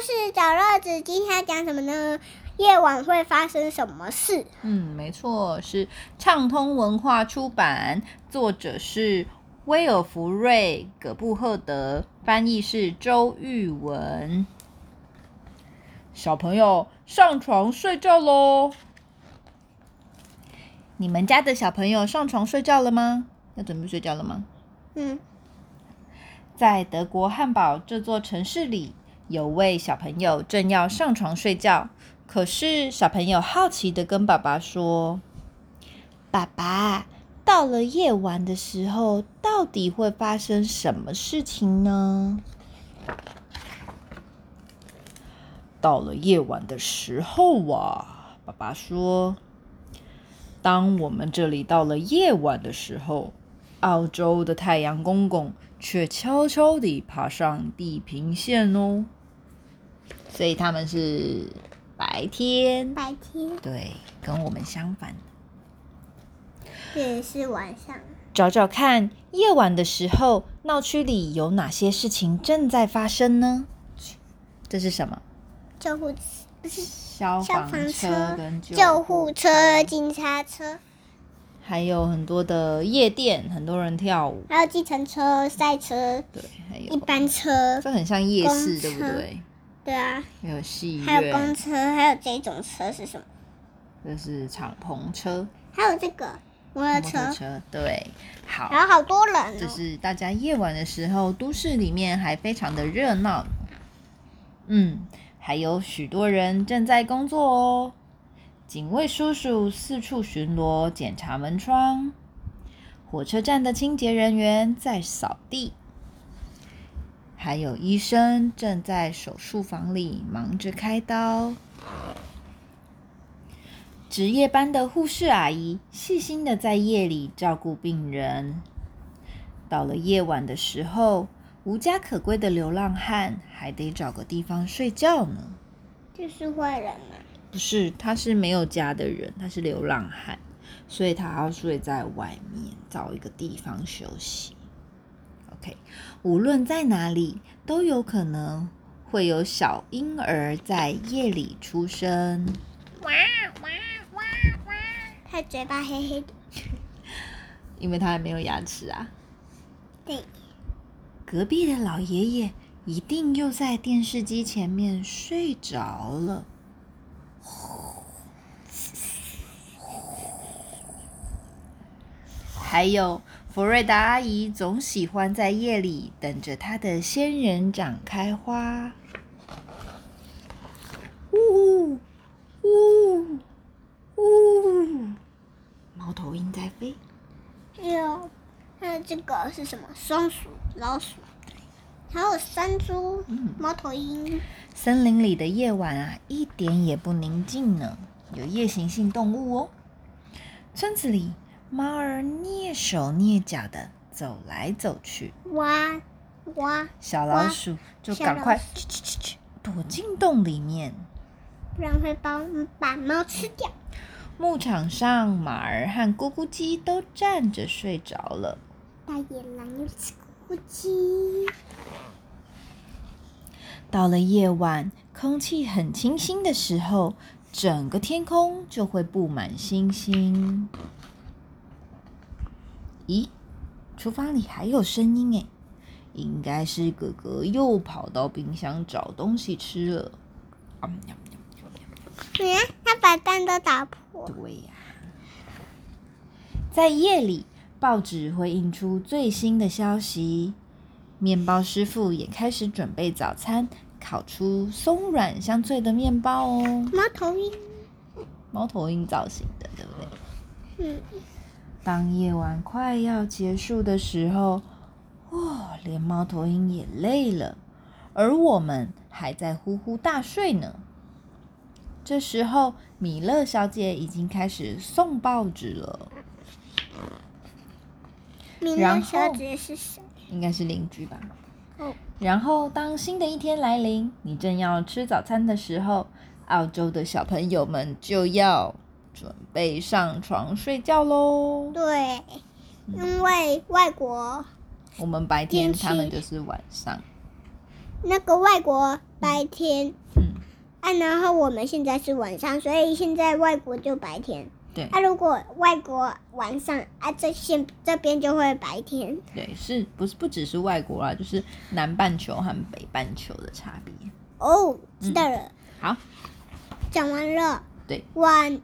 事找乐子，今天要讲什么呢？夜晚会发生什么事？嗯，没错，是畅通文化出版，作者是威尔福瑞·葛布赫德，翻译是周玉文。小朋友上床睡觉喽！你们家的小朋友上床睡觉了吗？要准备睡觉了吗？嗯，在德国汉堡这座城市里，有位小朋友正要上床睡觉。可是小朋友好奇的跟爸爸说：“爸爸，到了夜晚的时候，到底会发生什么事情呢？”到了夜晚的时候啊，爸爸说：“当我们这里到了夜晚的时候，澳洲的太阳公公却悄悄地爬上地平线哦。所以他们是。”白天，白天，对，跟我们相反。也是晚上。找找看，夜晚的时候，闹区里有哪些事情正在发生呢？这是什么？救护车不是消防车跟救护车、警察车，还有很多的夜店，很多人跳舞，还有计程车、赛车，对，还有一般车，这很像夜市，对不对？对啊，还有戏院，还有公车，还有这种车是什么？这是敞篷车，还有这个摩托车。车对，好，还有好多人。这是大家夜晚的时候，都市里面还非常的热闹。嗯，还有许多人正在工作哦。警卫叔叔四处巡逻，检查门窗。火车站的清洁人员在扫地。还有医生正在手术房里忙着开刀，值夜班的护士阿姨细心的在夜里照顾病人。到了夜晚的时候，无家可归的流浪汉还得找个地方睡觉呢。这是坏人吗？不是，他是没有家的人，他是流浪汉，所以他要睡在外面，找一个地方休息。OK，无论在哪里，都有可能会有小婴儿在夜里出生。哇哇哇哇！他嘴巴黑黑的，因为他还没有牙齿啊。对。隔壁的老爷爷一定又在电视机前面睡着了。还有。弗瑞达阿姨总喜欢在夜里等着她的仙人掌开花。呜呜呜！猫头鹰在飞。有，还有这个是什么？松鼠、老鼠，还有山猪、猫头鹰。森林里的夜晚啊，一点也不宁静呢。有夜行性动物哦。村子里。猫儿蹑手蹑脚的走来走去，哇哇！小老鼠就赶快去去去去躲进洞里面，不然会把把猫吃掉。牧场上，马儿和咕咕鸡都站着睡着了。大野狼又吃咕咕鸡。到了夜晚，空气很清新的时候，整个天空就会布满星星。咦，厨房里还有声音诶，应该是哥哥又跑到冰箱找东西吃了。你看，他把蛋都打破。对呀，在夜里，报纸会印出最新的消息，面包师傅也开始准备早餐，烤出松软香脆的面包哦。猫头鹰，猫头鹰造型的，对不对？嗯。当夜晚快要结束的时候，哦，连猫头鹰也累了，而我们还在呼呼大睡呢。这时候，米勒小姐已经开始送报纸了。米勒小姐是谁？应该是邻居吧。哦。然后，当新的一天来临，你正要吃早餐的时候，澳洲的小朋友们就要。准备上床睡觉喽。对，因为外国我们白天，他们就是晚上。那个外国白天，嗯，啊，然后我们现在是晚上，所以现在外国就白天。对啊，如果外国晚上啊，这些这边就会白天。对，是不是不只是外国啊，就是南半球和北半球的差别。哦，知道了，好，讲完了。对，晚